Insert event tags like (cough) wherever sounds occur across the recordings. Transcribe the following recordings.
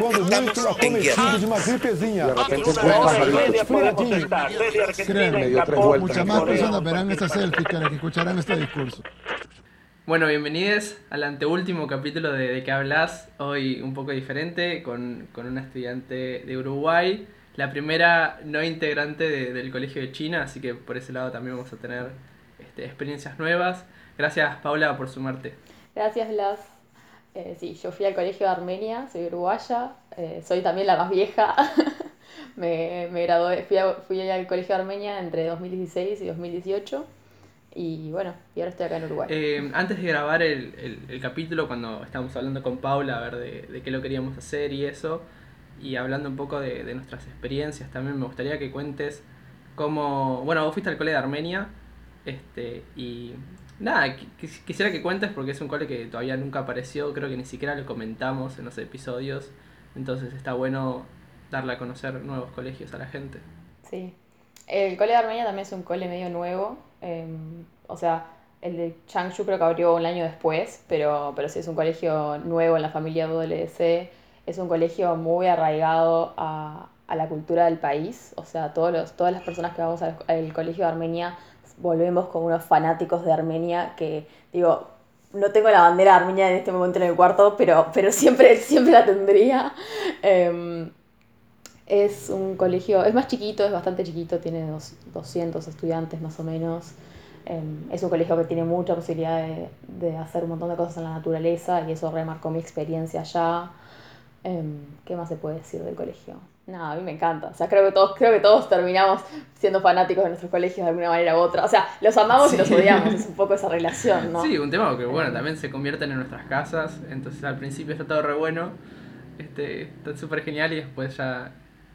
Quando muito acometido de uma gripezinha. De repente desde Argentina Créeme, en dio tres vueltas. Muchas más personas verán esta selfie que las que escucharán este discurso. Bueno, bienvenidos al anteúltimo capítulo de De qué hablas. Hoy un poco diferente, con, con una estudiante de Uruguay, la primera no integrante de- del Colegio de China, así que por ese lado también vamos a tener este, experiencias nuevas. Gracias, Paula, por sumarte. Gracias, Blas. Eh, sí, yo fui al colegio de Armenia, soy uruguaya, eh, soy también la más vieja. (laughs) me, me gradué, fui, a- fui al colegio de Armenia entre 2016 y 2018. Y bueno, y ahora estoy acá en Uruguay. Eh, antes de grabar el, el- capítulo, cuando estábamos hablando con Paula, a ver de, qué lo queríamos hacer y eso, y hablando un poco de, de nuestras experiencias, también me gustaría que cuentes cómo... Bueno, vos fuiste al cole de Armenia, este, y nada, qui- quis- quisiera que cuentes porque es un cole que todavía nunca apareció, creo que ni siquiera lo comentamos en los episodios, entonces está bueno darle a conocer nuevos colegios a la gente. Sí. El cole de Armenia también es un cole medio nuevo. eh, o sea, el de Changshu creo que abrió un año después, pero, pero sí es un colegio nuevo en la familia WLC. Es un colegio muy arraigado a, a la cultura del país. O sea, todos los, todas las personas que vamos al, al colegio de Armenia volvemos como unos fanáticos de Armenia que, digo, no tengo la bandera armenia en este momento en el cuarto, pero, pero (laughs) siempre, siempre la tendría. Em, es un colegio, es más chiquito, es bastante chiquito, tiene dos- 200 estudiantes más o menos. Em, es un colegio que tiene mucha posibilidad de, de hacer un montón de cosas en la naturaleza y eso remarcó mi experiencia allá. Em, ¿qué más se puede decir del colegio? Nada, a mí me encanta. O sea, creo que todos, creo que todos terminamos siendo fanáticos de nuestros colegios de alguna manera u otra. O sea, los amamos y los odiamos, es un poco esa relación, ¿no? Sí, un tema que bueno, también se convierten en nuestras casas, entonces al principio está todo re bueno, este, está súper genial y después ya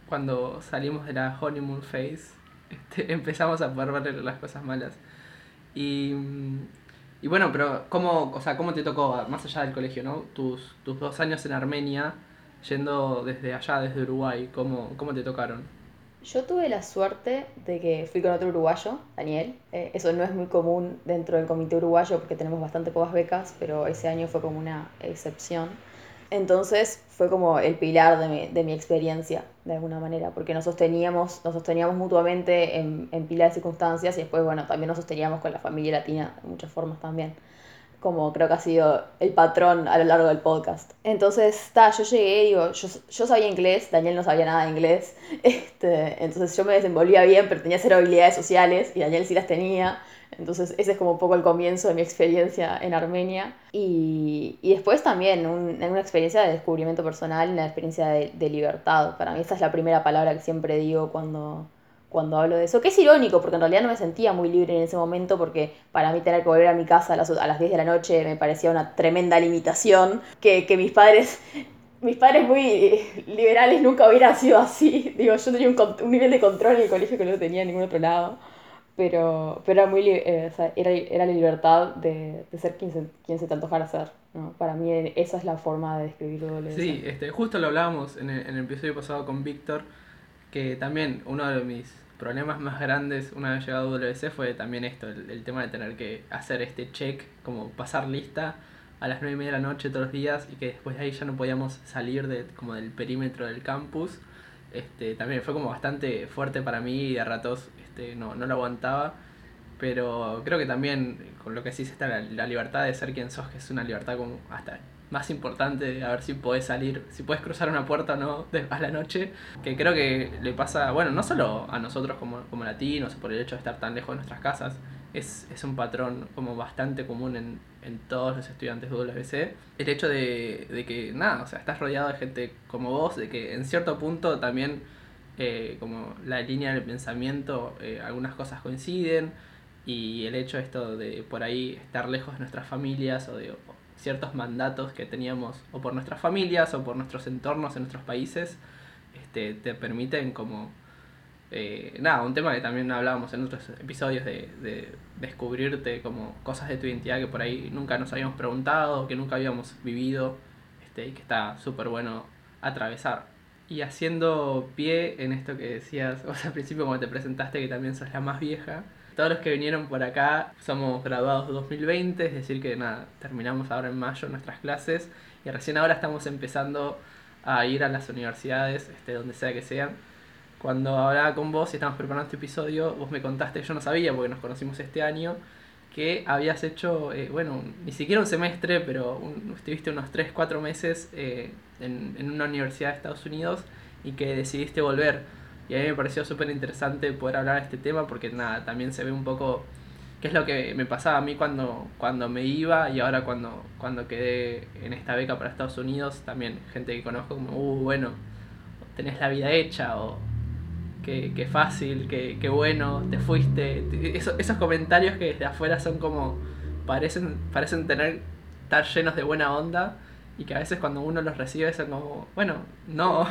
cuando salimos de la honeymoon phase, (laughs) este, empezamos a poder ver las cosas malas. Y, y bueno, pero ¿cómo, o sea, ¿cómo te tocó, más allá del colegio, ¿no? tus, tus dos años en Armenia, yendo desde allá, desde Uruguay, ¿cómo, cómo te tocaron? Yo tuve la suerte de que fui con otro uruguayo, Daniel. Eh, eso no es muy común dentro del comité uruguayo porque tenemos bastante pocas becas, pero ese año fue como una excepción. Entonces fue como el pilar de mi, de mi experiencia, de alguna manera, porque nos sosteníamos, nos sosteníamos mutuamente en, en pila de circunstancias y después, bueno, también nos sosteníamos con la familia latina de muchas formas también como creo que ha sido el patrón a lo largo del podcast. Entonces, ta, yo llegué, digo, yo, yo sabía inglés, Daniel no sabía nada de inglés, (laughs) este, entonces yo me desenvolvía bien, pero tenía cero habilidades sociales y Daniel sí las tenía. Entonces, ese es como un poco el comienzo de mi experiencia en Armenia. Y, y después también un- una experiencia de descubrimiento personal, una experiencia de libertad. Para mí esa es la primera palabra que siempre digo cuando, cuando hablo de eso, que es irónico, porque en realidad no me sentía muy libre en ese momento, porque para mí tener que volver a mi casa a las, a las 10 de la noche me parecía una tremenda limitación, que, que mis padres, (laughs) mis padres muy liberales nunca hubieran sido así. (laughs) Digo, yo tenía un, un nivel de control en el colegio que no tenía en ningún otro lado, pero, pero era, muy, eh, o sea, era, era la libertad de, de ser quien se, quien se te antojara ser. ¿no? Para mí esa es la forma de describirlo. de Sí, este, justo lo hablábamos en el, en el episodio pasado con Víctor, que también uno de mis problemas más grandes una vez llegado a WC fue también esto, el, tema de tener que hacer este check, como pasar lista a las 9 y media de la noche todos los días y que después de ahí ya no podíamos salir de, como del perímetro del campus. Este, también fue como bastante fuerte para mí y de ratos este, no, no lo aguantaba. Pero creo que también con lo que decís está la, la libertad de ser quien sos, que es una libertad como hasta más importante, a ver si podés salir, si podés cruzar una puerta o no a la noche, que creo que le pasa, bueno, no solo a nosotros como, como latinos, por el hecho de estar tan lejos de nuestras casas, es, es un patrón como bastante común en, en todos los estudiantes de WC. El hecho de, de que, nada, o sea, estás rodeado de gente como vos, de que en cierto punto también eh, como la línea del pensamiento, eh, algunas cosas coinciden y el hecho esto de por ahí estar lejos de nuestras familias o de ciertos mandatos que teníamos o por nuestras familias o por nuestros entornos en nuestros países, este, te permiten como... eh, nada, un tema que también hablábamos en otros episodios de, de descubrirte como cosas de tu identidad que por ahí nunca nos habíamos preguntado, que nunca habíamos vivido, este, y que está súper bueno atravesar. Y haciendo pie en esto que decías, (laughs) o sea, al principio cuando te presentaste que también sos la más vieja, todos los que vinieron por acá somos graduados 2020, es decir que nada, terminamos ahora en mayo nuestras clases y recién ahora estamos empezando a ir a las universidades, este, donde sea que sean. Cuando hablaba con vos y estábamos preparando este episodio, vos me contaste, yo no sabía porque nos conocimos este año, que habías hecho, eh, bueno, ni siquiera un semestre, pero estuviste unos 3, 4 meses eh, en, una universidad de Estados Unidos y que decidiste volver. Y a mí me pareció súper interesante poder hablar de este tema porque nada, también se ve un poco qué es lo que me pasaba a mí cuando, cuando me iba y ahora cuando, cuando quedé en esta beca para Estados Unidos, también gente que conozco como, uh, bueno, tenés la vida hecha o qué, fácil, qué, qué, bueno, te fuiste. esos comentarios que desde afuera son como, parecen, parecen tener, estar llenos de buena onda y que a veces cuando uno los recibe son como, bueno, no.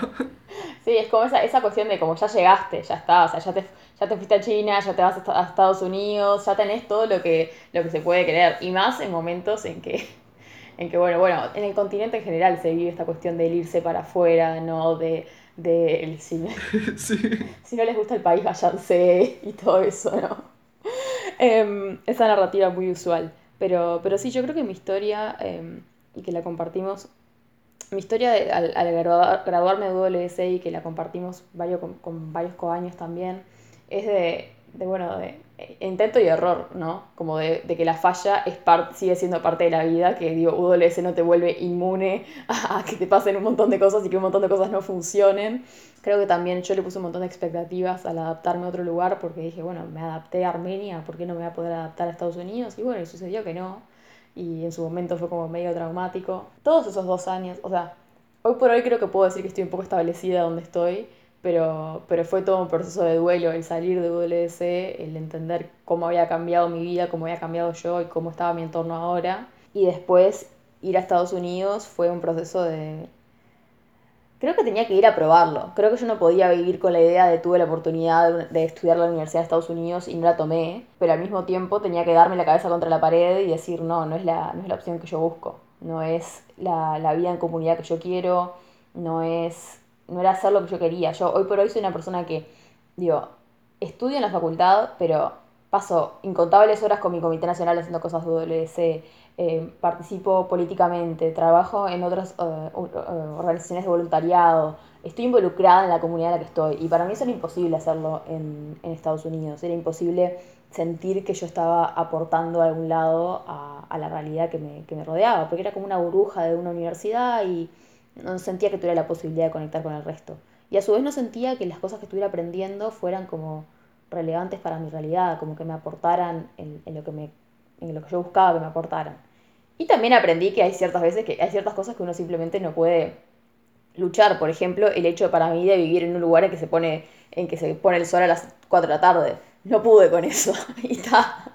Sí, es como esa, esa cuestión de como ya llegaste, ya está, o sea, ya te, ya te fuiste a China, ya te vas a Estados Unidos, ya tenés todo lo que, lo que se puede querer. Y más en momentos en que, (laughs) en que, bueno, bueno, en el continente en general se vive esta cuestión de irse para afuera, ¿no? De, de el cine. (laughs) (laughs) Si no les gusta el país, váyanse y todo eso, ¿no? Em, esa narrativa muy usual. Pero, pero sí, yo creo que mi historia, em, y que la compartimos, mi historia al, graduarme de WSA y que la compartimos varios, con, varios coaños también, es de, de, bueno, de intento y error, ¿no? Como de, que la falla es sigue siendo parte de la vida, que digo, UWS no te vuelve inmune (laughs) a, que te pasen un montón de cosas y que un montón de cosas no funcionen. Creo que también yo le puse un montón de expectativas al adaptarme a otro lugar porque dije, bueno, me adapté a Armenia, ¿por qué no me voy a poder adaptar a Estados Unidos? Y bueno, y sucedió que no. Y en su momento fue como medio traumático. Todos esos dos años, o sea, hoy por hoy creo que puedo decir que estoy un poco establecida donde estoy pero, pero fue todo un proceso de duelo, el salir de WS, el entender cómo había cambiado mi vida, cómo había cambiado yo y cómo estaba mi entorno ahora. Y después ir a Estados Unidos fue un proceso de... Creo que tenía que ir a probarlo. Creo que yo no podía vivir con la idea de tuve la oportunidad de estudiar la Universidad de Estados Unidos y no la tomé, pero al mismo tiempo tenía que darme la cabeza contra la pared y decir, no, no es la, no es la opción que yo busco, no es la, la vida en comunidad que yo quiero, no es no era hacer lo que yo quería. Yo hoy por hoy soy una persona que, digo, estudio en la facultad, pero paso incontables horas con mi comité nacional haciendo cosas de WC, eh, participo políticamente, trabajo en otras eh, organizaciones de voluntariado, estoy involucrada en la comunidad en la que estoy. Y para mí eso era imposible hacerlo en, Estados Unidos, era imposible sentir que yo estaba aportando a algún lado a, a la realidad que me, que me rodeaba, porque era como una burbuja de una universidad y no sentía que tuviera la posibilidad de conectar con el resto. Y a su vez no sentía que las cosas que estuviera aprendiendo fueran como relevantes para mi realidad, como que me aportaran en, lo, que me, en lo que yo buscaba que me aportaran. Y también aprendí que hay ciertas veces que hay ciertas cosas que uno simplemente no puede luchar. Por ejemplo, el hecho para mí de vivir en un lugar en que se pone, en que se pone el sol a las 4 de la tarde. No pude con eso. (laughs) y está.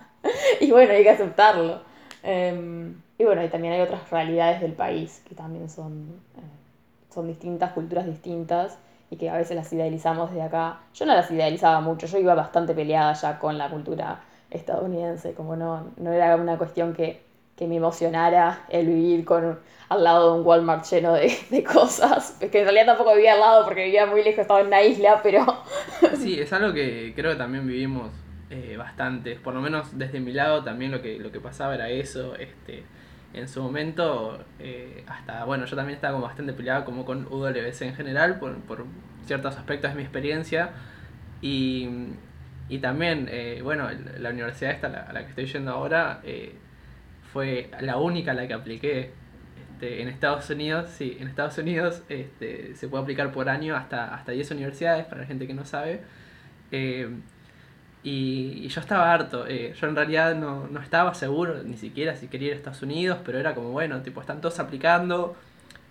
Y bueno, hay que aceptarlo. Em, y bueno, también hay otras realidades del país que también son, eh, son distintas, culturas distintas, y que a veces las idealizamos de acá. Yo no las idealizaba mucho, yo iba bastante peleada ya con la cultura estadounidense, como no, no era una cuestión que, que me emocionara el vivir con, al lado de un Walmart lleno de, (laughs) de cosas, que en realidad tampoco vivía al lado porque vivía muy lejos, estaba en una isla, pero... (laughs) Sí, es algo que creo que también vivimos eh, bastante, por lo menos desde mi lado también lo que, lo que pasaba era eso, este en su momento, eh, hasta, bueno, yo también estaba bastante peleado como con UWC en general, por, por ciertos aspectos de mi experiencia. Y, y también, eh, bueno, la universidad esta a la, que estoy yendo ahora eh, fue la única a la que apliqué. Este, en Estados Unidos, sí, en Estados Unidos este, se puede aplicar por año hasta, hasta 10 universidades, para la gente que no sabe. Y, yo estaba harto. Eh, yo en realidad no, no, estaba seguro ni siquiera si quería ir a Estados Unidos, pero era como, bueno, tipo, están todos aplicando.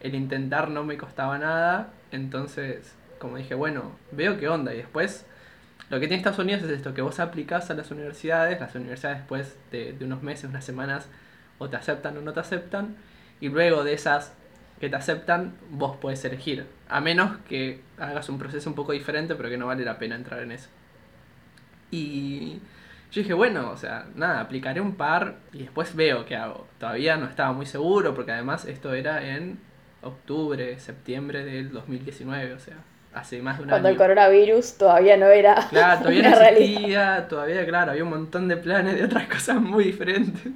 El intentar no me costaba nada. Entonces, como dije, bueno, veo qué onda. Y después, lo que tiene Estados Unidos es esto, que vos aplicás a las universidades. Las universidades después de, de unos meses, unas semanas, o te aceptan o no te aceptan. Y luego de esas que te aceptan, vos puedes elegir. A menos que hagas un proceso un poco diferente, pero que no vale la pena entrar en eso. Y yo dije, bueno, o sea, nada, aplicaré un par y después veo qué hago. Todavía no estaba muy seguro porque además esto era en octubre, septiembre del 2019, o sea, hace más de un Cuando el coronavirus todavía no era. Claro, todavía (laughs) no existía, todavía, claro, había un montón de planes de otras (laughs) cosas muy diferentes.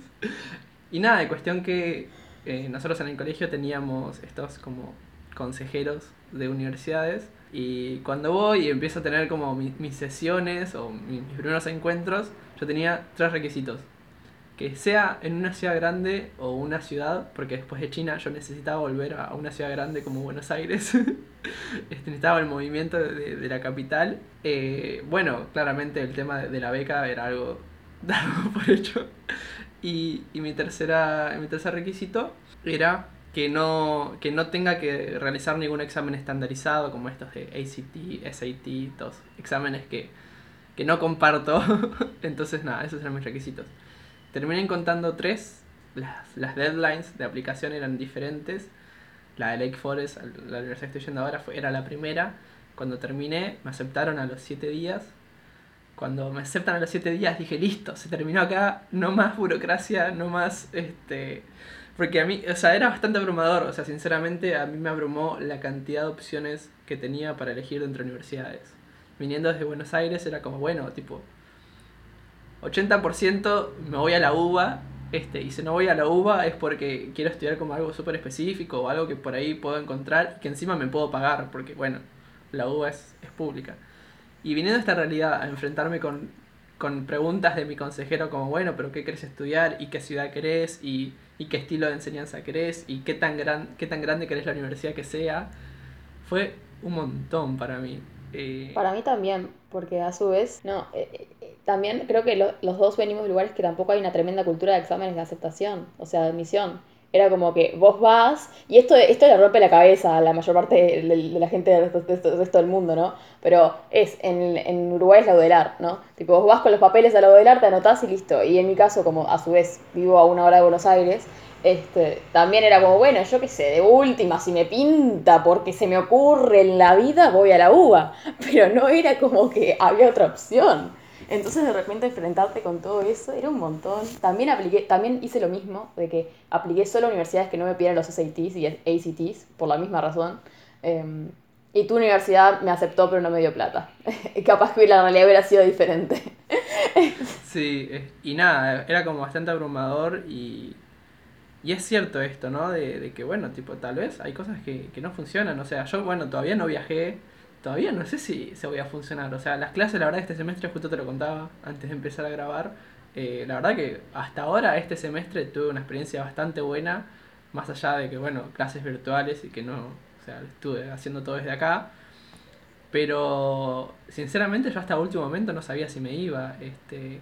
Y nada, de cuestión que eh, nosotros en el colegio teníamos estos como consejeros de universidades. Y cuando voy y empiezo a tener como mis sesiones o mis primeros encuentros, yo tenía tres requisitos que sea en una ciudad grande o una ciudad, porque después de China yo necesitaba volver a una ciudad grande como Buenos Aires, (laughs) este, necesitaba el movimiento de, la capital. Eh, bueno, claramente el tema de, la beca era algo (laughs) dado por hecho. Y, y mi, tercera, mi tercer requisito era que no, que no tenga que realizar ningún examen estandarizado como estos de ACT, SAT, todos exámenes que, que no comparto. (laughs) Entonces, nada, esos eran mis requisitos. Terminé contando tres. Las, deadlines de aplicación eran diferentes. La de Lake Forest, la universidad que estoy yendo ahora, fue, era la primera. Cuando terminé, me aceptaron a los siete días. Cuando me aceptan a los siete días, dije, listo, se terminó acá, no más burocracia, no más, este... Porque a mí, o sea, era bastante abrumador, o sea, sinceramente a mí me abrumó la cantidad de opciones que tenía para elegir entre universidades. Viniendo desde Buenos Aires era como, bueno, tipo, 80% me voy a la UBA, este, y si no voy a la UBA es porque quiero estudiar como algo súper específico o algo que por ahí puedo encontrar y que encima me puedo pagar, porque bueno, la UBA es, es pública. Y viniendo a esta realidad, a enfrentarme con, con preguntas de mi consejero como, bueno, pero ¿qué querés estudiar? ¿Y qué ciudad querés? ¿Y, y qué estilo de enseñanza querés? ¿Y qué tan, gran, qué tan grande querés la universidad que sea? Fue un montón para mí. Eh, para mí también, porque a su vez, no, eh, eh, también creo que los dos venimos de lugares que tampoco hay una tremenda cultura de exámenes de aceptación, o sea, de admisión. Era como que vos vas, y esto, esto le rompe la cabeza a la mayor parte de, la gente del resto, del mundo, ¿no? Pero es, en, en Uruguay es la UDELAR, ¿no? Tipo, vos vas con los papeles a la UDELAR, te anotás y listo. Y en mi caso, como a su vez vivo a una hora de Buenos Aires, este, también era como, bueno, yo qué sé, de última, si me pinta porque se me ocurre en la vida, voy a la uva. Pero no era como que había otra opción. Entonces de repente enfrentarte con todo eso era un montón. También apliqué, también hice lo mismo, de que apliqué solo a universidades que no me pidieran los SATs y ACTs, por la misma razón. Em, y tu universidad me aceptó pero no me dio plata. (laughs) Capaz que la realidad hubiera sido diferente. (laughs) sí, y nada, era como bastante abrumador y y es cierto esto, ¿no? De, de, que, bueno, tipo, tal vez hay cosas que, que no funcionan. O sea, yo, bueno, todavía no viajé, todavía no sé si se voy a funcionar. O sea, las clases, la verdad, este semestre, justo te lo contaba antes de empezar a grabar. Eh, la verdad que hasta ahora, este semestre, tuve una experiencia bastante buena. Más allá de que, bueno, clases virtuales y que no, o sea, estuve haciendo todo desde acá. Pero, sinceramente, yo hasta último momento no sabía si me iba. Este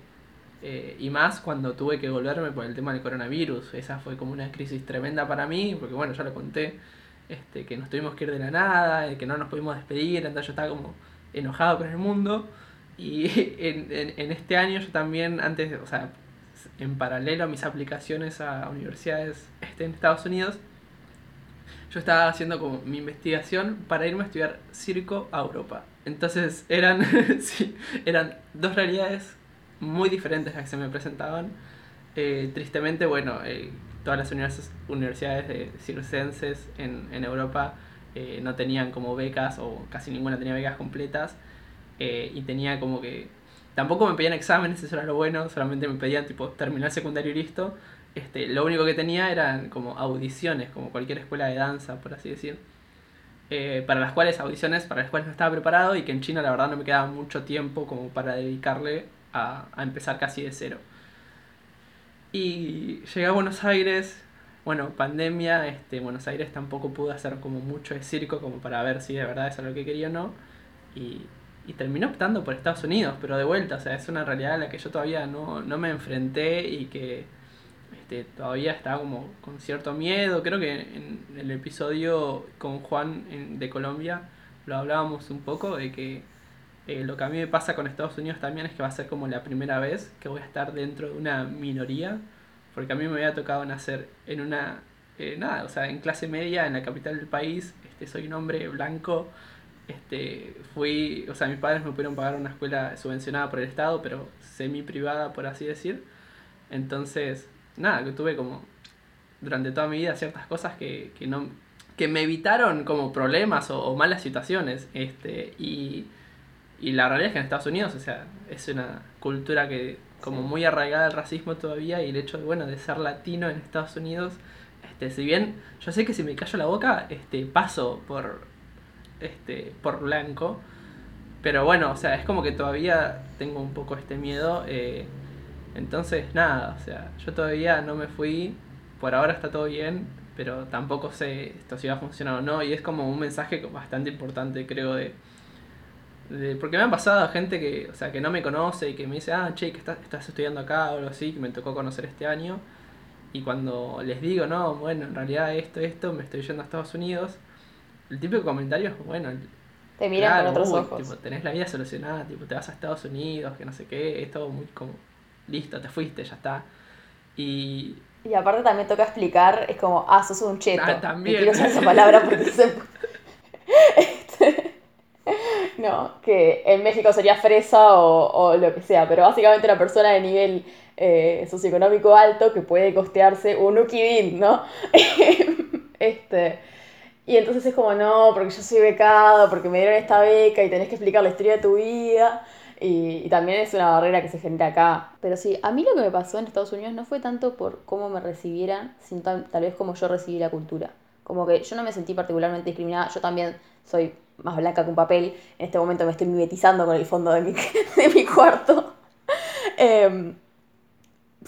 eh, y más cuando tuve que volverme por el tema del coronavirus. Esa fue como una crisis tremenda para mí, porque bueno, ya lo conté, este, que nos tuvimos que ir de la nada, que no nos pudimos despedir, entonces yo estaba como enojado con el mundo. Y (laughs) en, en, este año yo también, antes, o sea, en paralelo a mis aplicaciones a universidades este, en Estados Unidos, yo estaba haciendo como mi investigación para irme a estudiar circo a Europa. Entonces eran, (laughs) sí, eran dos realidades muy diferentes las que se me presentaban. Eh, tristemente, bueno, eh, todas las universidades de circenses en, en Europa eh, no tenían como becas o casi ninguna tenía becas completas y tenía como que tampoco me pedían exámenes, eso era lo bueno, solamente me pedían tipo terminar secundario y listo. Este, lo único que tenía eran como audiciones, como cualquier escuela de danza, por así decir. para las cuales audiciones, para las cuales no estaba preparado y que en China la verdad no me quedaba mucho tiempo como para dedicarle a, empezar casi de cero. Y llegué a Buenos Aires, bueno, pandemia, este, Buenos Aires tampoco pude hacer como mucho de circo como para ver si de verdad es lo que quería o no. Y, y terminé optando por Estados Unidos, pero de vuelta, o sea, es una realidad a la que yo todavía no, no me enfrenté y que este, todavía estaba como con cierto miedo. Creo que en el episodio con Juan de Colombia lo hablábamos un poco de que eh, lo que a mí me pasa con Estados Unidos también es que va a ser como la primera vez que voy a estar dentro de una minoría, porque a mí me había tocado nacer en una, eh, nada, o sea, en clase media, en la capital del país, este, soy un hombre blanco, este, fui, o sea, mis padres me pudieron pagar una escuela subvencionada por el Estado, pero semi privada, por así decir, entonces, nada, que tuve como durante toda mi vida ciertas cosas que, que no que me evitaron como problemas o, o malas situaciones este y y la realidad es que en Estados Unidos, o sea, es una cultura que como muy arraigada al racismo todavía y el hecho de, bueno, de ser latino en Estados Unidos Este, si bien yo sé que si me callo la boca, este, paso por, este, por blanco. Pero bueno, o sea, es como que todavía tengo un poco este miedo. eh, entonces, nada, o sea, yo todavía no me fui. Por ahora está todo bien, pero tampoco sé esto si va a funcionar o no. Y es como un mensaje bastante importante, creo, de, de- porque me han pasado gente que, o sea, que no me conoce y que me dice, ah, che, que estás, estás estudiando acá o algo así, que me tocó conocer este año. Y cuando les digo, no, bueno, en realidad esto, esto, me estoy yendo a Estados Unidos, el típico comentario es, bueno, Te miran claro, con otros uy, ojos. tipo, tenés la vida solucionada, tipo, te vas a Estados Unidos, que no sé qué, es todo muy como, listo, te fuiste, ya está. Y Y aparte también toca explicar, es como, ah, sos un cheto. Ah, también. Y quiero usar esa palabra porque (laughs) se... (laughs) No, que en México sería fresa o, o lo que sea, pero básicamente una persona de nivel eh, socioeconómico alto que puede costearse un Ukidin, ¿no? (laughs) este, y entonces es como, no, porque yo soy becado, porque me dieron esta beca y tenés que explicar la historia de tu vida. Y, y también es una barrera que se genera acá. Pero sí, a mí lo que me pasó en Estados Unidos no fue tanto por cómo me recibieran, sino tal, tal vez como yo recibí la cultura. Como que yo no me sentí particularmente discriminada. Yo también soy más blanca que un papel. En este momento me estoy mimetizando con el fondo de mi, (laughs) de mi cuarto. Em,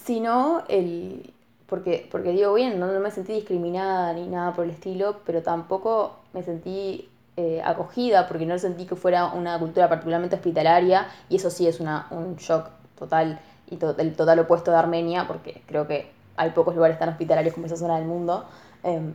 sino el... Porque, porque digo, bien, no, no me sentí discriminada ni nada por el estilo, pero tampoco me sentí eh, acogida porque no sentí que fuera una cultura particularmente hospitalaria y eso sí es una, un shock total y to- el total opuesto de Armenia porque creo que hay pocos lugares tan hospitalarios como esa zona del mundo. Em,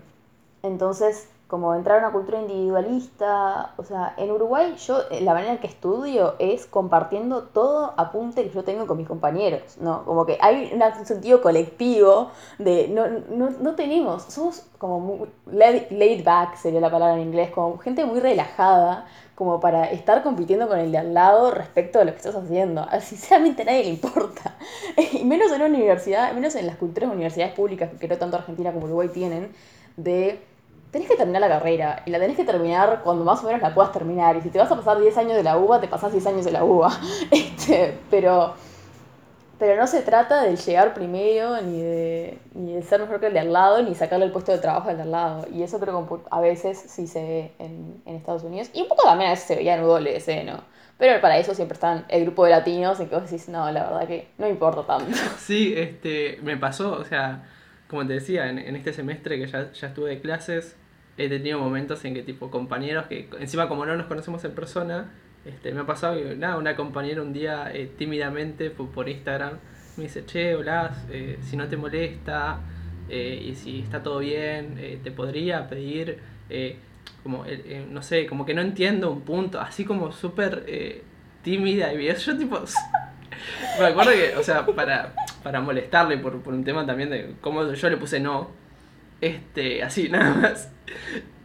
entonces, como entrar a una cultura individualista, o sea, en Uruguay yo eh, la manera en que estudio es compartiendo todo apunte que yo tengo con mis compañeros, ¿no? Como que hay un sentido colectivo de, no, no, no tenemos, somos como muy laid, back, sería la palabra en inglés, como gente muy relajada, como para estar compitiendo con el de al lado respecto a lo que estás haciendo. (laughs) Sinceramente a nadie le importa. Y menos en una universidad, menos en las culturas de universidades públicas que creo tanto Argentina como Uruguay tienen, de tenés que terminar la carrera y la tenés que terminar cuando más o menos la puedas terminar. Y si te vas a pasar 10 años de la UBA, te pasás 10 años de la UBA. (laughs) Este, pero, pero no se trata de llegar primero, ni de, ni de ser mejor que el de al lado, ni sacarle el puesto de trabajo al de al lado. Y eso creo que a veces sí se ve en, en Estados Unidos. Y un poco también a veces se veía en UWC, ¿no? Pero para eso siempre están el grupo de latinos en que vos decís, no, la verdad que no importa tanto. (laughs) Sí, este, me pasó, o sea, como te decía, en, en este semestre que ya, ya estuve de clases, he tenido momentos en que tipo compañeros que encima como no nos conocemos en persona, este, me ha pasado que nada, una compañera un día eh, tímidamente por, por Instagram me dice, che, hola, eh, si no te molesta eh, y si está todo bien, te podría pedir, como, no sé, como que no entiendo un punto, así como súper tímida y bien, (laughs) yo tipo... (laughs) Me acuerdo que, o sea, para, para molestarle por, por un tema también de cómo yo le puse no, este, así (laughs) nada más.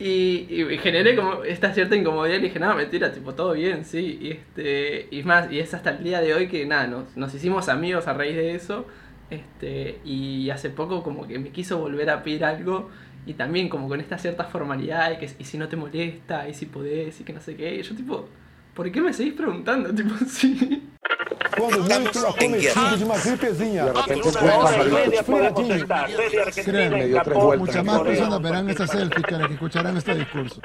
Y, y generé como esta cierta incomodidad y le dije, no, mentira, tipo, todo bien, sí. Y este, y más, y es hasta el día de hoy que nada, nos, nos hicimos amigos a raíz de eso. Este, y hace poco como que me quiso volver a pedir algo. Y también como con esta cierta formalidad y que y si no te molesta, y si podés, y que no sé qué. Y yo tipo, ¿por qué me seguís preguntando? (laughs) Tipo, sí. Quando muito acometido de uma gripezinha. Desde Argentina Créanme, dio tres vueltas. Muchas más personas verán esta selfie que las que escucharán este discurso.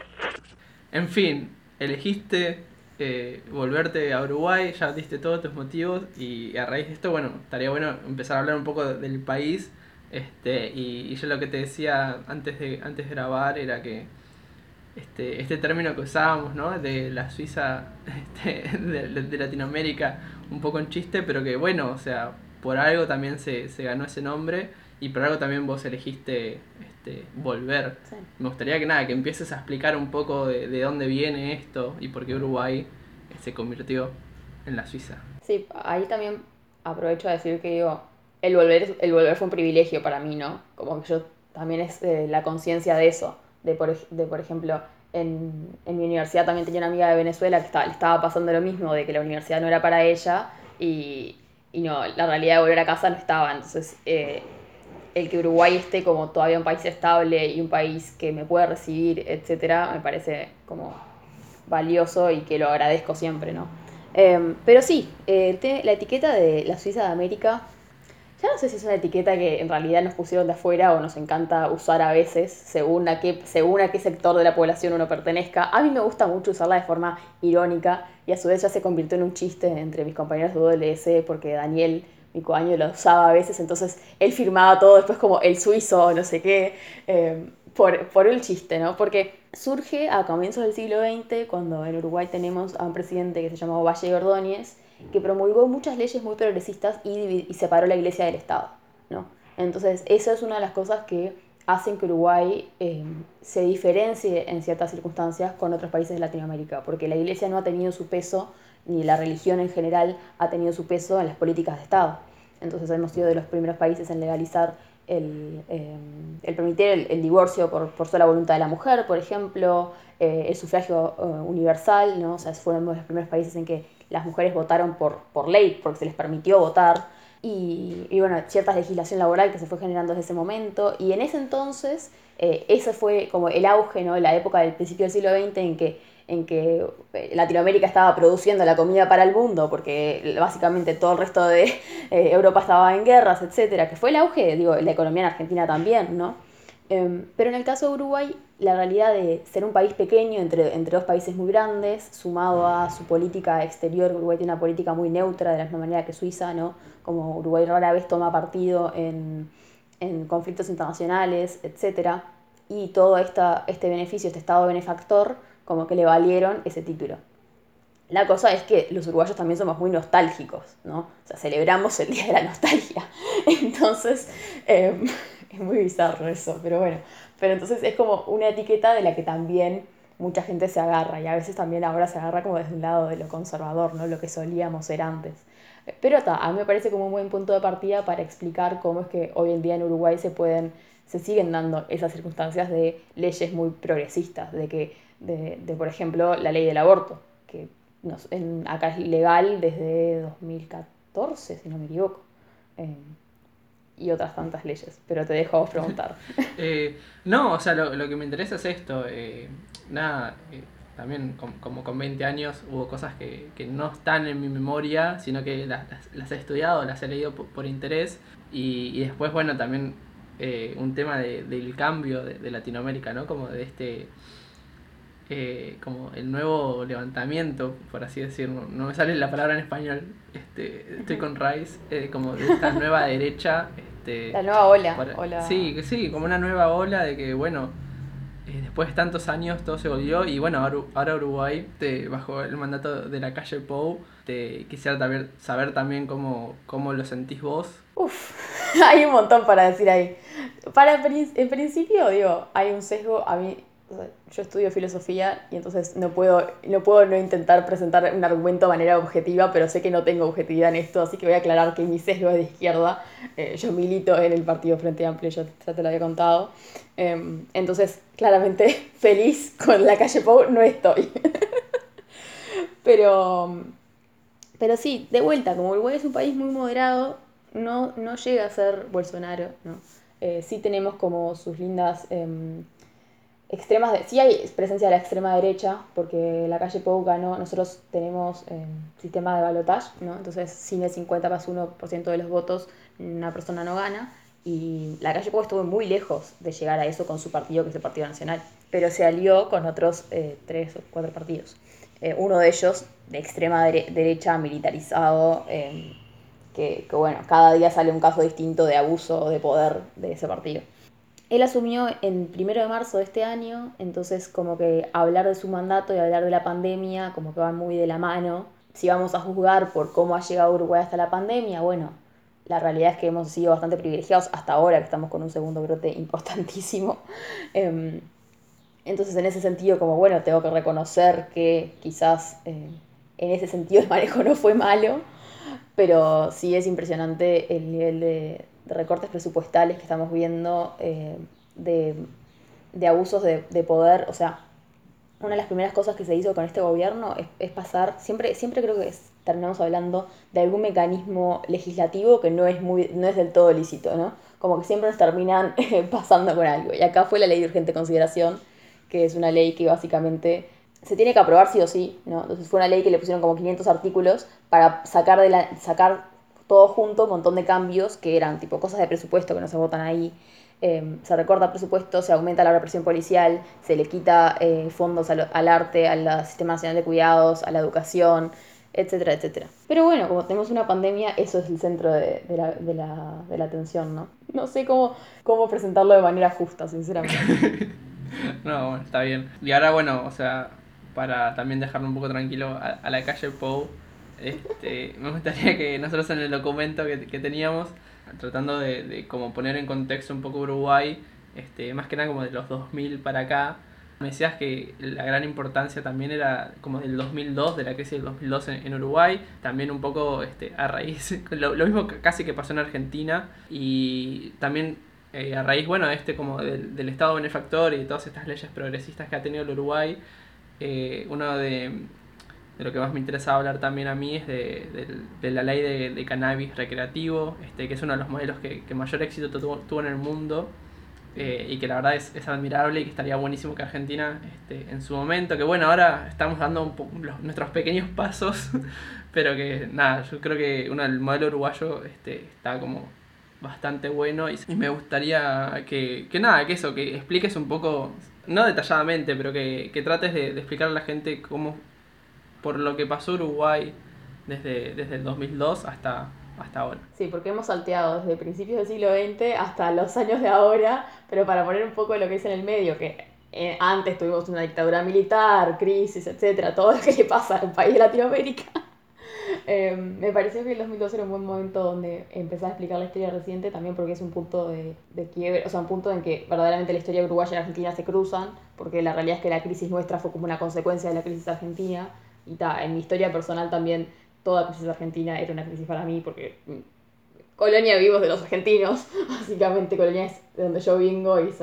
En fin, elegiste eh, volverte a Uruguay, ya diste todos tus motivos y a raíz de esto, bueno, estaría bueno empezar a hablar un poco de- del país. Este, y, y yo lo que te decía antes de, antes de grabar era que este, este término que usábamos, ¿no? De la Suiza (laughs) este, de, de- de Latinoamérica, un poco en chiste, pero que bueno, o sea, por algo también se, se ganó ese nombre y por algo también vos elegiste este, volver. Sí. Me gustaría que nada, que empieces a explicar un poco de, de dónde viene esto y por qué Uruguay eh, se convirtió en la Suiza. Sí, ahí también aprovecho a decir que digo, el volver, el volver fue un privilegio para mí, ¿no? Como que yo también es eh, la conciencia de eso, de por, de por ejemplo, en, en mi universidad también tenía una amiga de Venezuela que estaba, le estaba pasando lo mismo, de que la universidad no era para ella y, y no, la realidad de volver a casa no estaba, entonces eh, el que Uruguay esté como todavía un país estable y un país que me puede recibir, etcétera, me parece como valioso y que lo agradezco siempre, ¿no? Em, pero sí, eh, la etiqueta de la Suiza de América ya no sé si es una etiqueta que en realidad nos pusieron de afuera o nos encanta usar a veces según a qué, según a qué sector de la población uno pertenezca. A mí me gusta mucho usarla de forma irónica y a su vez ya se convirtió en un chiste entre mis compañeros de WLS porque Daniel, mi coaño, lo usaba a veces, entonces él firmaba todo después como el suizo o no sé qué, eh, por, por un chiste, ¿no? Porque surge a comienzos del siglo XX cuando en Uruguay tenemos a un presidente que se llamaba Valle Ordóñez que promulgó muchas leyes muy progresistas y, separó la iglesia del Estado. ¿no? Entonces, eso es una de las cosas que hacen que Uruguay eh, se diferencie en ciertas circunstancias con otros países de Latinoamérica, porque la iglesia no ha tenido su peso, ni la religión en general ha tenido su peso en las políticas de Estado. Entonces hemos sido de los primeros países en legalizar el, eh, el permitir el, divorcio por, por, sola voluntad de la mujer, por ejemplo, eh, el sufragio universal, ¿no? o sea, fueron de los primeros países en que las mujeres votaron por, por ley, porque se les permitió votar, y, y, bueno, cierta legislación laboral que se fue generando desde ese momento, y en ese entonces, eh, ese fue como el auge, ¿no? La época del principio del siglo XX en que, en que eh, Latinoamérica estaba produciendo la comida para el mundo, porque básicamente todo el resto de (laughs) eh, Europa estaba en guerras, etcétera, que fue el auge, digo, la economía en Argentina también, ¿no? Em, pero en el caso de Uruguay, la realidad de ser un país pequeño entre, entre dos países muy grandes, sumado a su política exterior, Uruguay tiene una política muy neutra, de la misma manera que Suiza, ¿no? Como Uruguay rara vez toma partido en, en conflictos internacionales, etc. Y todo esta, este beneficio, este estado benefactor, como que le valieron ese título. La cosa es que los uruguayos también somos muy nostálgicos, ¿no? O sea, celebramos el Día de la Nostalgia. (laughs) Entonces, eh, (laughs) es muy bizarro eso, pero bueno. Pero entonces es como una etiqueta de la que también mucha gente se agarra y a veces también ahora se agarra como desde un lado de lo conservador, ¿no? Lo que solíamos ser antes. Pero a mí me parece como un buen punto de partida para explicar cómo es que hoy en día en Uruguay se pueden, se siguen dando esas circunstancias de leyes muy progresistas, de que, de, de por ejemplo, la ley del aborto, que acá es legal desde 2014, si no me equivoco. Eh, y otras tantas leyes, pero te dejo a vos preguntar. (laughs) Eh, no, o sea, lo, lo, que me interesa es esto. Eh, nada, también como con 20 años hubo cosas que, que, no están en mi memoria, sino que las, las, he estudiado, las he leído por, interés. Y, y, después, bueno, también un tema de, del cambio de, Latinoamérica, ¿no? Como de este... como el nuevo levantamiento, por así decirlo, no me sale la palabra en español, este, estoy con Rice, como de esta (laughs) nueva derecha este, la nueva ola. Sí, que sí, como una nueva ola de que, bueno, eh, después de tantos años todo se volvió y bueno, ahora, Uruguay, te, bajo el mandato de la calle Pou, te quisiera saber, saber también cómo, cómo lo sentís vos. Uf, (laughs) hay un montón para decir ahí. Para, en principio, digo, hay un sesgo, a mí yo estudio filosofía y entonces no puedo, no puedo no intentar presentar un argumento de manera objetiva, pero sé que no tengo objetividad en esto, así que voy a aclarar que mi sesgo es de izquierda. Eh, yo milito en el Partido Frente Amplio, ya, te lo había contado. Em, entonces, claramente, (laughs) feliz con la calle Pou no estoy. (laughs) pero, pero sí, de vuelta, como Uruguay es un país muy moderado, no, no llega a ser Bolsonaro, ¿no? Eh, sí tenemos como sus lindas em, extremas, de, sí hay presencia de la extrema derecha, porque la calle Pou ganó, nosotros tenemos eh, sistema de balotage, ¿no? entonces sin el 50 más 1% de los votos una persona no gana, y la calle Pou estuvo muy lejos de llegar a eso con su partido, que es el Partido Nacional, pero se alió con otros eh, tres o cuatro partidos. Eh, uno de ellos de extrema derecha, militarizado, eh, que, que bueno, cada día sale un caso distinto de abuso de poder de ese partido. Él asumió en primero de marzo de este año, entonces como que hablar de su mandato y hablar de la pandemia como que van muy de la mano. Si vamos a juzgar por cómo ha llegado Uruguay hasta la pandemia, bueno, la realidad es que hemos sido bastante privilegiados hasta ahora que estamos con un segundo brote importantísimo. (laughs) Em, entonces en ese sentido como bueno, tengo que reconocer que quizás eh, en ese sentido el manejo no fue malo, pero sí es impresionante el nivel de, de recortes presupuestales que estamos viendo, eh, de, de, abusos de, de, poder. O sea, una de las primeras cosas que se hizo con este gobierno es, es pasar, siempre, siempre creo que terminamos hablando de algún mecanismo legislativo que no es, muy, no es del todo lícito, ¿no? Como que siempre nos terminan (laughs) pasando con algo. Y acá fue la ley de urgente consideración, que es una ley que básicamente se tiene que aprobar sí o sí, ¿no? Entonces fue una ley que le pusieron como 500 artículos para sacar, de la, sacar todo junto, un montón de cambios que eran tipo cosas de presupuesto que no se votan ahí. Eh, se recorta presupuesto, se aumenta la represión policial, se le quita eh, fondos al, arte, al Sistema Nacional de Cuidados, a la educación, etcétera, etcétera. Pero bueno, como tenemos una pandemia, eso es el centro de, la, de, la, de la atención, ¿no? No sé cómo, cómo presentarlo de manera justa, sinceramente. (laughs) no, está bien. Y ahora, bueno, o sea, para también dejarlo un poco tranquilo a, a la calle Pou, este, (laughs) me gustaría que nosotros en el documento que, que teníamos, tratando de, de como poner en contexto un poco Uruguay, este, más que nada como de los 2000 para acá, me decías que la gran importancia también era como del 2002, de la crisis del 2002 en, en Uruguay, también un poco este, a raíz, (laughs) lo, lo, mismo casi que pasó en Argentina, y también eh, a raíz, bueno, este como del, del, Estado benefactor y de todas estas leyes progresistas que ha tenido el Uruguay, eh, uno de, de, lo que más me interesa hablar también a mí es de, de, la ley de, cannabis recreativo, este, que es uno de los modelos que, que mayor éxito tuvo, tuvo en el mundo eh, y que la verdad es, es, admirable y que estaría buenísimo que Argentina este, en su momento, que bueno, ahora estamos dando un los, nuestros pequeños pasos, (laughs) pero que nada, yo creo que uno, el modelo uruguayo este, está como bastante bueno y, y me gustaría que, que, nada, que eso, que expliques un poco, no detalladamente, pero que, que trates de explicar a la gente cómo, por lo que pasó Uruguay desde, desde el 2002 hasta, hasta ahora. Sí, porque hemos salteado desde principios del siglo XX hasta los años de ahora, pero para poner un poco lo que es en el medio, que eh, antes tuvimos una dictadura militar, crisis, etcétera, todo lo que le pasa al país de Latinoamérica. (laughs) eh, me pareció que el 2012 era un buen momento donde empezar a explicar la historia reciente, también porque es un punto de, de quiebre, o sea, un punto en que verdaderamente la historia uruguaya y argentina se cruzan, porque la realidad es que la crisis nuestra fue como una consecuencia de la crisis argentina, y ta, en mi historia personal también toda crisis argentina era una crisis para mí porque mm, colonia vivos de los argentinos, (laughs) básicamente colonia es de donde yo vengo y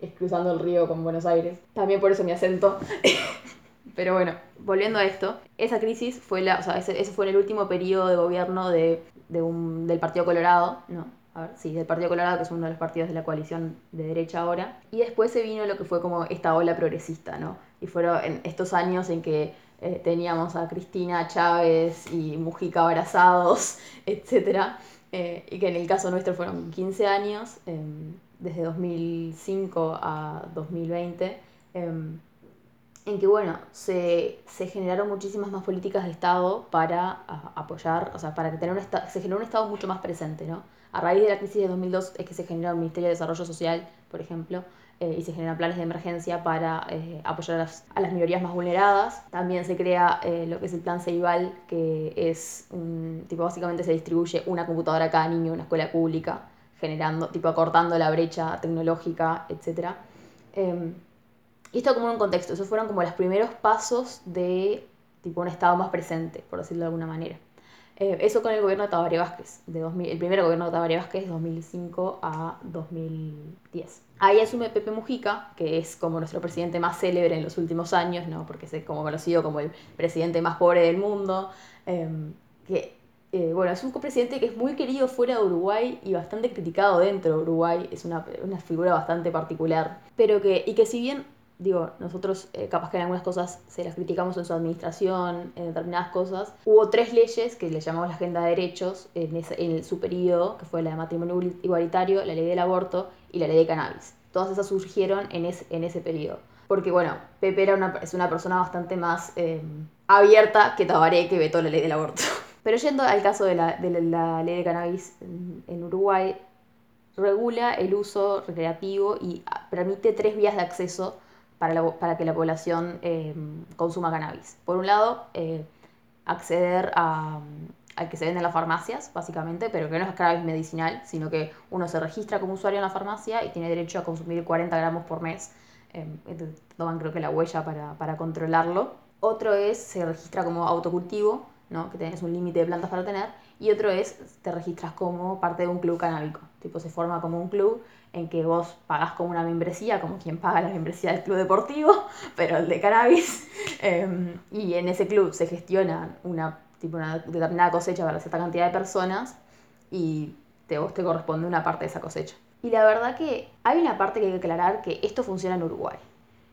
es cruzando el río con Buenos Aires. También por eso mi acento. (laughs) Pero bueno, volviendo a esto, esa crisis fue la, o sea, ese, ese fue en el último periodo de gobierno de, de un, del Partido Colorado, no, a ver, sí, del Partido Colorado, que es uno de los partidos de la coalición de derecha ahora. Y después se vino lo que fue como esta ola progresista, ¿no? Y fueron en estos años en que eh, teníamos a Cristina Chávez y Mujica abrazados, (laughs) etc. Eh, y que en el caso nuestro fueron 15 años, eh, desde 2005 a 2020, en que bueno, se, se, generaron muchísimas más políticas de Estado para apoyar, o sea, para tener un se generó un Estado mucho más presente, ¿no? A raíz de la crisis de 2002 es que se generó el Ministerio de Desarrollo Social, por ejemplo, eh, y se generan planes de emergencia para eh, apoyar a las, minorías más vulneradas. También se crea eh, lo que es el plan Ceibal, que es un, tipo, básicamente se distribuye una computadora a cada niño en una escuela pública, generando, tipo, acortando la brecha tecnológica, etc. Eh, y esto como en un contexto, esos fueron como los primeros pasos de tipo un Estado más presente, por decirlo de alguna manera. Eh, eso con el gobierno de Tabaré Vázquez, de 2000, el primer gobierno de Tabaré Vázquez de 2005 a 2010. Ahí asume Pepe Mujica, que es como nuestro presidente más célebre en los últimos años, ¿no? porque es como conocido como el presidente más pobre del mundo, eh, que eh, bueno, es un presidente que es muy querido fuera de Uruguay y bastante criticado dentro de Uruguay, es una, una figura bastante particular, pero que, y que si bien digo, nosotros eh, capaz que en algunas cosas se las criticamos en su administración, en determinadas cosas, hubo tres leyes que le llamamos la Agenda de Derechos en, ese, en su periodo, que fue la de matrimonio igualitario, la ley del aborto y la ley de cannabis. Todas esas surgieron en, es, en ese periodo. Porque, bueno, Pepe era una, es una persona bastante más eh, abierta que Tabaré, que vetó la ley del aborto. (laughs) Pero yendo al caso de la, de la ley de cannabis en, en Uruguay, regula el uso recreativo y permite tres vías de acceso para, para que la población eh, consuma cannabis. Por un lado, eh, acceder a, al que se vende en las farmacias, básicamente, pero que no es cannabis medicinal, sino que uno se registra como usuario en la farmacia y tiene derecho a consumir 40 gramos por mes. Eh, toman creo que la huella para, para controlarlo. Otro es, se registra como autocultivo, ¿no? que tienes un límite de plantas para tener. Y otro es, te registras como parte de un club canábico. Tipo, se forma como un club en que vos pagás como una membresía, como quien paga la membresía del club deportivo, (laughs) pero el de cannabis. (laughs) Eh, y en ese club se gestiona una, tipo una determinada cosecha para cierta cantidad de personas y te, vos te corresponde una parte de esa cosecha. Y la verdad que hay una parte que hay que aclarar que esto funciona en Uruguay.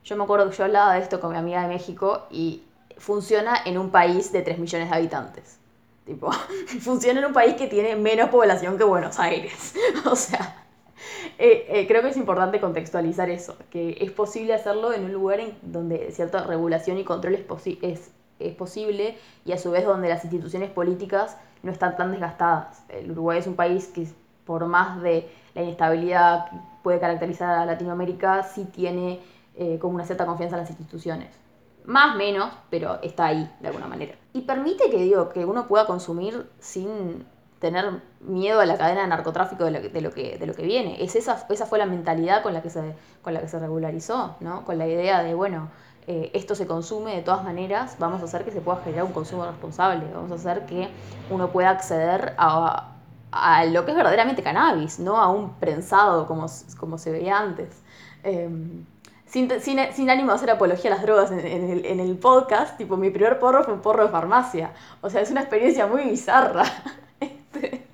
Yo me acuerdo que yo hablaba de esto con mi amiga de México y funciona en un país de 3 millones de habitantes. Tipo, (laughs) funciona en un país que tiene menos población que Buenos Aires. o sea, (laughs) eh, eh, creo que es importante contextualizar eso, que es posible hacerlo en un lugar en donde cierta regulación y control es, es, es posible y a su vez donde las instituciones políticas no están tan desgastadas. El Uruguay es un país que por más de la inestabilidad que puede caracterizar a Latinoamérica, sí tiene eh, como una cierta confianza en las instituciones. Más, menos, pero está ahí de alguna manera. Y permite que, digo, que uno pueda consumir sin tener miedo a la cadena de narcotráfico de lo que, de lo que, de lo que viene. Es esa, esa fue la mentalidad con la, que se, con la que se regularizó, ¿no? Con la idea de, bueno, eh, esto se consume de todas maneras, vamos a hacer que se pueda generar un consumo responsable, vamos a hacer que uno pueda acceder a, a lo que es verdaderamente cannabis, no a un prensado como, como se veía antes. Em, sin, sin, sin, ánimo de hacer apología a las drogas en, el, en, el, podcast, tipo, mi primer porro fue un porro de farmacia. O sea, es una experiencia muy bizarra. (laughs) Este,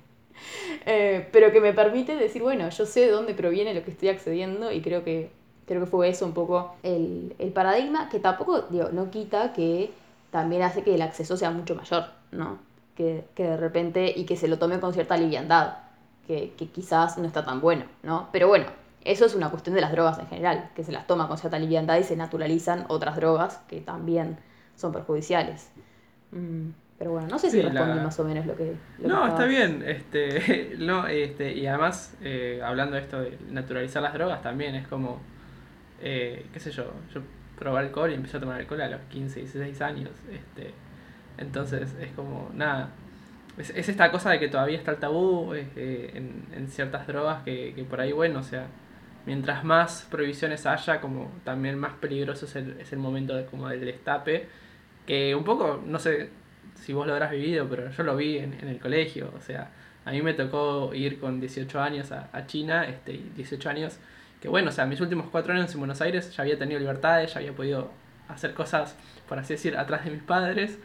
eh, pero que me permite decir, bueno, yo sé de dónde proviene lo que estoy accediendo y creo que, creo que fue eso un poco el, el paradigma, que tampoco, digo, no quita que también hace que el acceso sea mucho mayor, ¿no? Que, que de repente, y que se lo tome con cierta liviandad, que, que quizás no está tan bueno, ¿no? Pero bueno, eso es una cuestión de las drogas en general, que se las toma con cierta liviandad y se naturalizan otras drogas que también son perjudiciales. Mm, pero bueno, no sé si respondí más o menos lo que... no, está bien. Este, (laughs) no, este, y además, eh, hablando de esto de naturalizar las drogas, también es como, eh, qué sé yo, yo probé alcohol y empecé a tomar alcohol a los 15, 16 años. Este, entonces es como, nada, es, es esta cosa de que todavía está el tabú eh, en, en, ciertas drogas que, que por ahí, bueno, o sea, mientras más prohibiciones haya, como también más peligroso es el, es el momento de, como del destape, que un poco, no sé si vos lo habrás vivido, pero yo lo vi en, en el colegio, o sea, a mí me tocó ir con 18 años a, a China, este, 18 años, que bueno, o sea, mis últimos cuatro años en Buenos Aires ya había tenido libertades, ya había podido hacer cosas, por así decir, atrás de mis padres,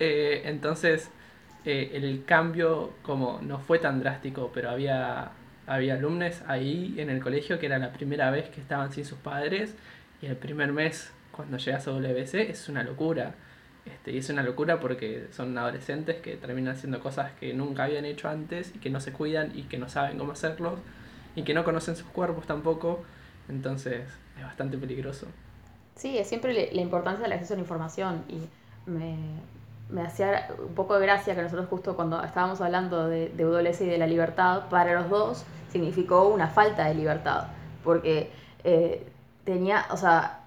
eh, entonces eh, el cambio como no fue tan drástico, pero había había alumnos ahí en el colegio que era la primera vez que estaban sin sus padres y el primer mes cuando llegas a WC es una locura. Este, y es una locura porque son adolescentes que terminan haciendo cosas que nunca habían hecho antes y que no se cuidan y que no saben cómo hacerlos y que no conocen sus cuerpos tampoco. Entonces es bastante peligroso. Sí, es siempre la importancia del acceso a la información y me, me hacía un poco de gracia que nosotros justo cuando estábamos hablando de, de y de la libertad, para los dos significó una falta de libertad, porque eh, tenía, o sea,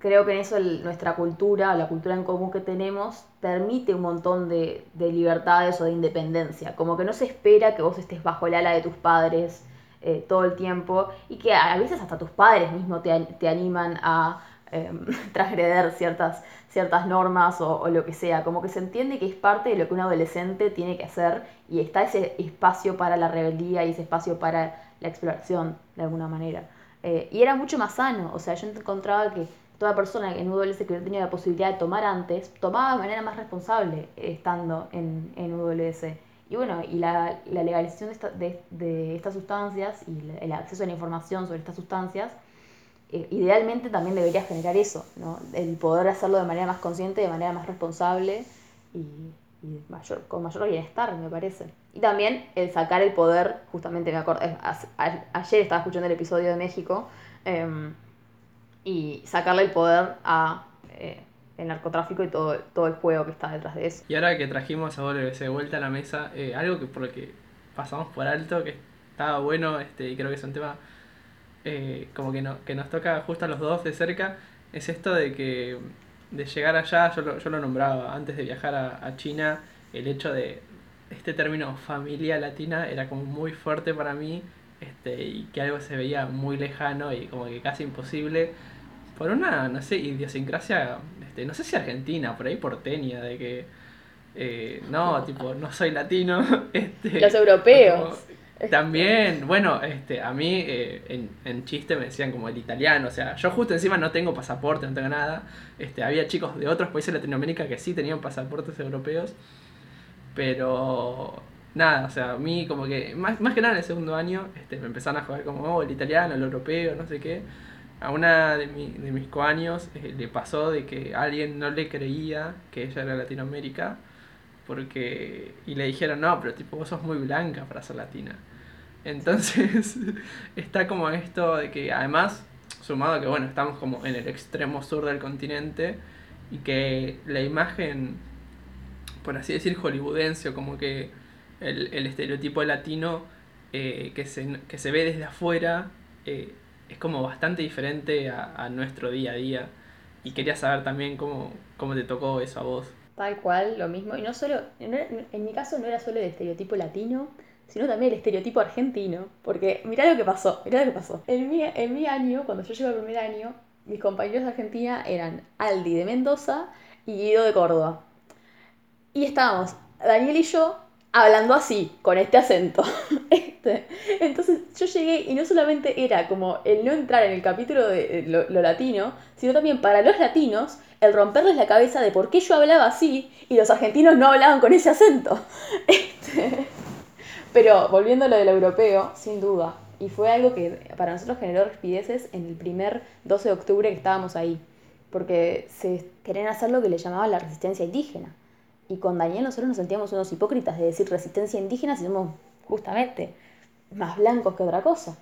creo que en eso nuestra cultura, la cultura en común que tenemos, permite un montón de, de, libertades o de independencia, como que no se espera que vos estés bajo el ala de tus padres eh, todo el tiempo y que a veces hasta tus padres mismos te, te animan a (laughs) eh, transgreder ciertas, ciertas normas o, o, lo que sea, como que se entiende que es parte de lo que un adolescente tiene que hacer y está ese espacio para la rebeldía y ese espacio para la exploración de alguna manera. Eh, y era mucho más sano, o sea, yo encontraba que toda persona en UWS que no tenía la posibilidad de tomar antes, tomaba de manera más responsable estando en, en UWS. Y bueno, y la, legalización de, esta, de, estas sustancias y el acceso a la información sobre estas sustancias eh, idealmente también debería generar eso, ¿no? el poder hacerlo de manera más consciente, de manera más responsable y, mayor, con mayor bienestar, me parece. Y también el sacar el poder, justamente me acuerdo, ayer estaba escuchando el episodio de México, eh, y sacarle el poder a eh, el narcotráfico y todo, todo el juego que está detrás de eso. Y ahora que trajimos a WC de vuelta a la mesa, eh, algo que por lo que pasamos por alto, que estaba bueno, este, y creo que es un tema eh, como que, no, que nos toca justo a los dos de cerca, es esto de que de llegar allá, yo lo, yo lo nombraba antes de viajar a, a, China, el hecho de este término familia latina era como muy fuerte para mí este, y que algo se veía muy lejano y como que casi imposible por una, no sé, idiosincrasia, este, no sé si argentina, por ahí porteña, de que eh, no, tipo, no soy latino. (laughs) Este, Los europeos. También, bueno, este, a mí eh, en, en, chiste me decían como el italiano, o sea, yo justo encima no tengo pasaporte, no tengo nada. Este, había chicos de otros países de Latinoamérica que sí tenían pasaportes europeos, pero nada, o sea, a mí como que, más, más que nada en el segundo año, este, me empezaron a jugar como, oh, el italiano, el europeo, no sé qué. A una de, mi, de mis coaños eh, le pasó de que alguien no le creía que ella era Latinoamérica porque y le dijeron, no, pero tipo vos sos muy blanca para ser latina. Entonces (laughs) está como esto de que además, sumado a que bueno, estamos como en el extremo sur del continente y que la imagen, por así decir, hollywoodense o como que el, el estereotipo latino eh, que, se, que se ve desde afuera eh, es como bastante diferente a, a, nuestro día a día. Y quería saber también cómo, cómo te tocó eso a vos. Tal cual, lo mismo. Y no solo, en mi caso no era solo el estereotipo latino, sino también el estereotipo argentino. Porque mirá lo que pasó, mirá lo que pasó. En mi, en mi año, cuando yo llegué al primer año, mis compañeros de Argentina eran Aldi de Mendoza y Guido de Córdoba. Y estábamos, Daniel y yo, hablando así, con este acento. (laughs) Este. Entonces yo llegué y no solamente era como el no entrar en el capítulo de lo, lo, latino, sino también para los latinos el romperles la cabeza de por qué yo hablaba así y los argentinos no hablaban con ese acento. (laughs) Este. Pero volviendo a lo del europeo, sin duda, y fue algo que para nosotros generó respideces en el primer 12 de octubre que estábamos ahí, porque se querían hacer lo que le llamaban la resistencia indígena. Y con Daniel nosotros nos sentíamos unos hipócritas de decir resistencia indígena si somos justamente más blancos que otra cosa.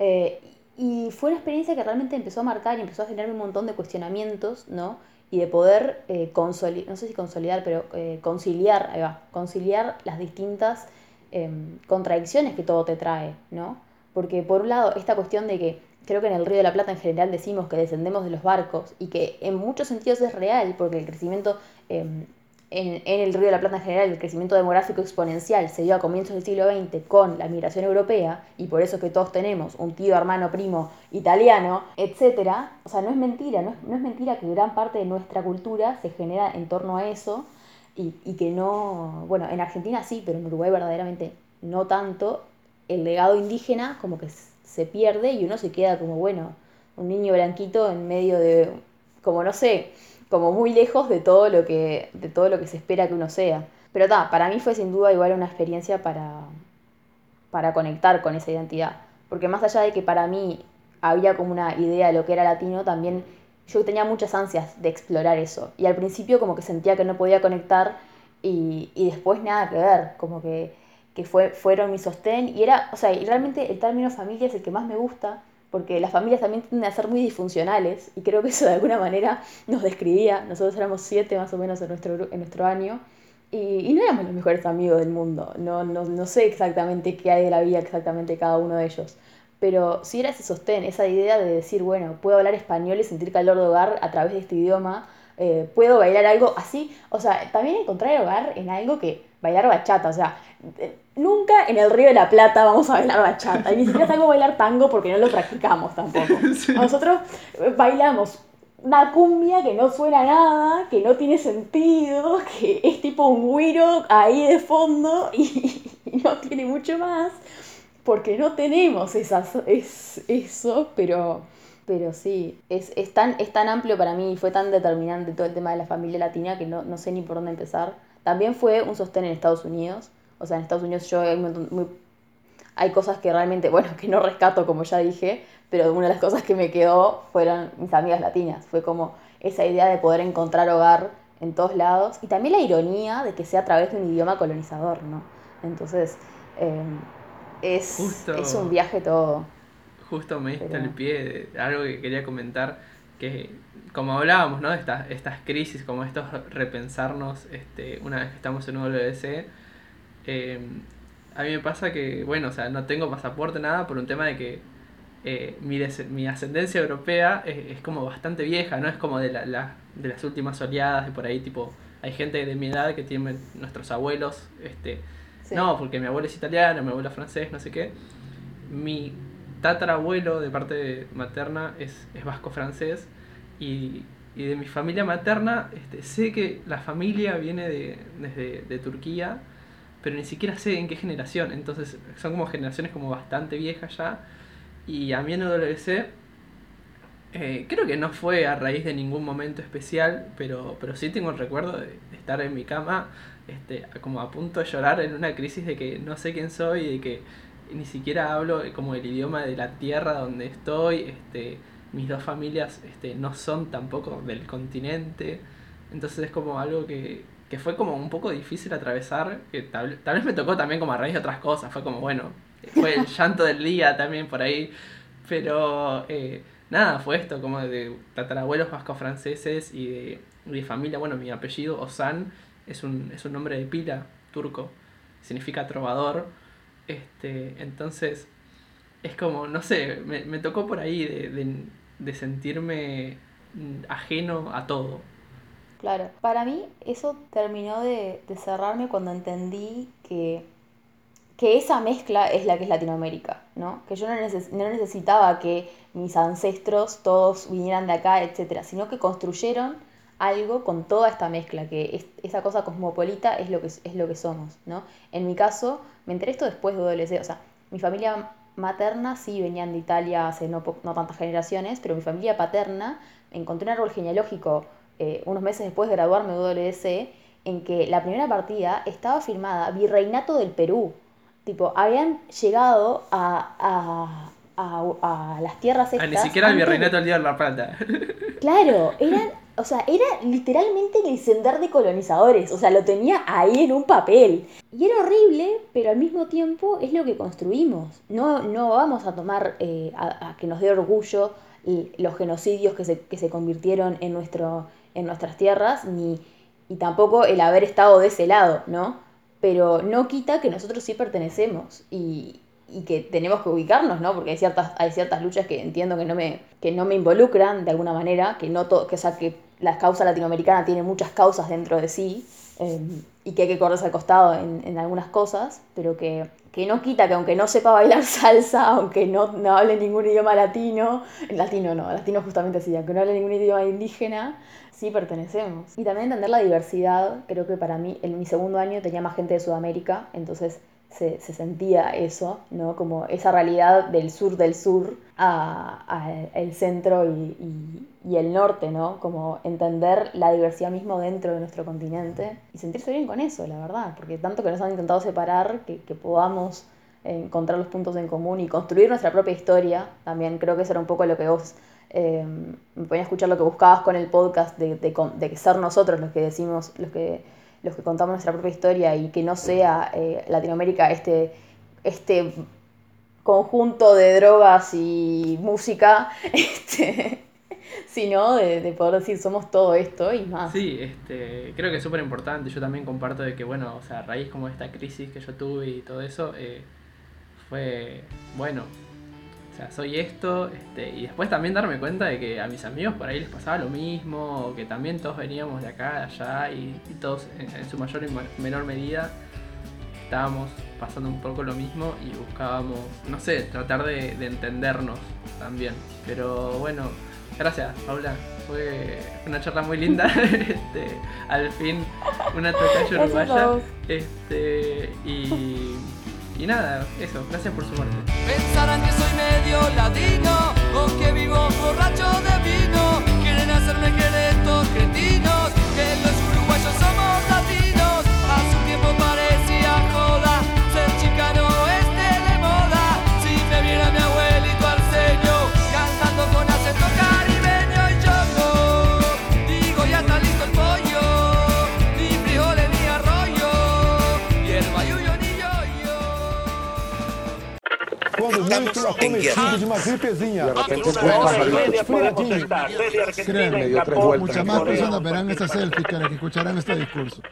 Eh, y fue una experiencia que realmente empezó a marcar y empezó a generar un montón de cuestionamientos, ¿no? Y de poder eh, consolidar, no sé si consolidar, pero eh, conciliar, conciliar las distintas eh, contradicciones que todo te trae, ¿no? Porque por un lado, esta cuestión de que creo que en el Río de la Plata en general decimos que descendemos de los barcos y que en muchos sentidos es real, porque el crecimiento eh, en, en, el Río de la Plata en general, el crecimiento demográfico exponencial se dio a comienzos del siglo XX con la migración europea, y por eso que todos tenemos un tío, hermano, primo italiano, etc. O sea, no es mentira, no es, no es mentira que gran parte de nuestra cultura se genera en torno a eso y, y, que no, bueno, en Argentina sí, pero en Uruguay verdaderamente no tanto, el legado indígena como que se pierde y uno se queda como, bueno, un niño blanquito en medio de, como no sé, como muy lejos de todo lo que, de todo lo que se espera que uno sea. Pero ta, para mí fue sin duda igual una experiencia para, para conectar con esa identidad. Porque más allá de que para mí había como una idea de lo que era latino, también yo tenía muchas ansias de explorar eso. Y al principio como que sentía que no podía conectar y, y después nada que ver, como que, que fue, fueron mi sostén. Y era, o sea, y realmente el término familia es el que más me gusta, porque las familias también tienden a ser muy disfuncionales y creo que eso de alguna manera nos describía. Nosotros éramos siete más o menos en nuestro, en nuestro año. Y, y no éramos los mejores amigos del mundo. No, no, no sé exactamente qué hay de la vida exactamente cada uno de ellos pero si era ese sostén, esa idea de decir, bueno, puedo hablar español y sentir calor de hogar a través de este idioma, eh, puedo bailar algo así, o sea, también encontrar hogar en algo que bailar bachata, o sea, nunca en el Río de la Plata vamos a bailar bachata, y ni siquiera salgo a bailar tango porque no lo practicamos tampoco. (laughs) Sí. Nosotros bailamos una cumbia que no suena a nada, que no tiene sentido, que es tipo un güiro ahí de fondo y, y no tiene mucho más porque no tenemos esas, es, eso, pero, pero sí, es, es, tan, es tan amplio para mí y fue tan determinante todo el tema de la familia latina que no, no sé ni por dónde empezar. También fue un sostén en Estados Unidos, o sea, en Estados Unidos yo hay, muy, hay cosas que realmente, bueno, que no rescato como ya dije, pero una de las cosas que me quedó fueron mis amigas latinas, fue como esa idea de poder encontrar hogar en todos lados y también la ironía de que sea a través de un idioma colonizador, ¿no? Entonces, eh, es, justo, es un viaje todo. Justo me diste Pero... el pie de algo que quería comentar, que como hablábamos, ¿no? Estas, estas crisis, como estos repensarnos este, una vez que estamos en WC, eh, a mí me pasa que, bueno, o sea, no tengo pasaporte, nada, por un tema de que eh, mi, mi ascendencia europea es, es, como bastante vieja, no es como de, la, la, de las últimas oleadas, de por ahí, tipo, hay gente de mi edad que tiene nuestros abuelos, este, Sí. No, porque mi abuelo es italiano, mi abuelo es francés, no sé qué. Mi tatarabuelo de parte materna es, es vasco-francés y, y, de mi familia materna este, sé que la familia viene de, desde de Turquía, pero ni siquiera sé en qué generación. Entonces son como generaciones como bastante viejas ya. Y a mí en WC eh, creo que no fue a raíz de ningún momento especial, pero, pero sí tengo el recuerdo de estar en mi cama este, como a punto de llorar en una crisis de que no sé quién soy de que ni siquiera hablo como el idioma de la tierra donde estoy, este, mis dos familias este, no son tampoco del continente, entonces es como algo que, que fue como un poco difícil atravesar, que tal, tal vez me tocó también como a raíz de otras cosas, fue como, bueno, fue el (laughs) llanto del día también por ahí, pero eh, nada, fue esto, como de tatarabuelos vasco-franceses y de, de familia, bueno, mi apellido, Osan, es un, es un nombre de pila turco, significa trovador, este, entonces es como, no sé, me, me tocó por ahí de, de, de sentirme ajeno a todo. Claro, para mí eso terminó de, de cerrarme cuando entendí que, que esa mezcla es la que es Latinoamérica, ¿no? Que yo no, neces- no necesitaba que mis ancestros todos vinieran de acá, etcétera, sino que construyeron algo con toda esta mezcla, que es- esa cosa cosmopolita es lo que, es lo que somos, ¿no? En mi caso, me enteré esto después de WC, o sea, mi familia materna sí venían de Italia hace no, no tantas generaciones, pero mi familia paterna encontré un árbol genealógico eh, unos meses después de graduarme de WC en que la primera partida estaba firmada Virreinato del Perú. Tipo, habían llegado a, a, a- a las tierras Ah, estas. ni siquiera el virreinato del día de la plata. (laughs) Claro, eran, o sea, era literalmente el sender de colonizadores, o sea, lo tenía ahí en un papel. Y era horrible, pero al mismo tiempo es lo que construimos. No, no vamos a tomar eh, a, a que nos dé orgullo y los genocidios que se, que se convirtieron en, nuestro, en nuestras tierras, ni, y tampoco el haber estado de ese lado, ¿no? Pero no quita que nosotros sí pertenecemos y, y que tenemos que ubicarnos, ¿no? Porque hay ciertas, hay ciertas luchas que entiendo que no me, que no me involucran de alguna manera, que no todo, que, o sea, que la causa latinoamericana tiene muchas causas dentro de sí, eh, y que hay que correrse al costado en, en algunas cosas, pero que, que no quita que aunque no sepa bailar (laughs) salsa, aunque no, no hable ningún idioma latino, latino no, latino justamente así, aunque no hable ningún idioma indígena, sí pertenecemos. Y también entender la diversidad, creo que para mí, en mi segundo año tenía más gente de Sudamérica, entonces se, se sentía eso, ¿no? Como esa realidad del sur del sur a, a el centro y, y- el norte, ¿no? Como entender la diversidad mismo dentro de nuestro continente y sentirse bien con eso, la verdad, porque tanto que nos han intentado separar, que, que podamos encontrar los puntos en común y construir nuestra propia historia, también creo que eso era un poco lo que vos eh, me ponía a escuchar lo que buscabas con el podcast de, de, de ser nosotros los que decimos, los que, los que contamos nuestra propia historia y que no sea eh, Latinoamérica este, este conjunto de drogas y música, (laughs) este, sino de, de poder decir somos todo esto y más. Sí, este, creo que es súper importante. Yo también comparto de que, bueno, o sea, a raíz como de esta crisis que yo tuve y todo eso, eh, fue, bueno, sea, soy esto, este, y después también darme cuenta de que a mis amigos por ahí les pasaba lo mismo, o que también todos veníamos de acá, de allá, y, y todos en, en su mayor y menor medida estábamos pasando un poco lo mismo y buscábamos, no sé, tratar de, de entendernos también. Pero bueno, gracias, Paula. Fue una charla muy linda. (laughs) este, al fin, una tocayo (laughs) Gracias a uruguaya. Este, y, y nada, eso, gracias por sumarte. Pensarán medio ladino o que vivo borracho de vino. Quieren hacerme creer estos cretinos que los uruguayos Quando muito, ela cometido de uma gripezinha. En una hora y media podemos Esfriadinho. estar. Ceci Argentina Créeme, en dio Japón, Muchas más personas verán esta selfie que las que escucharán este discurso.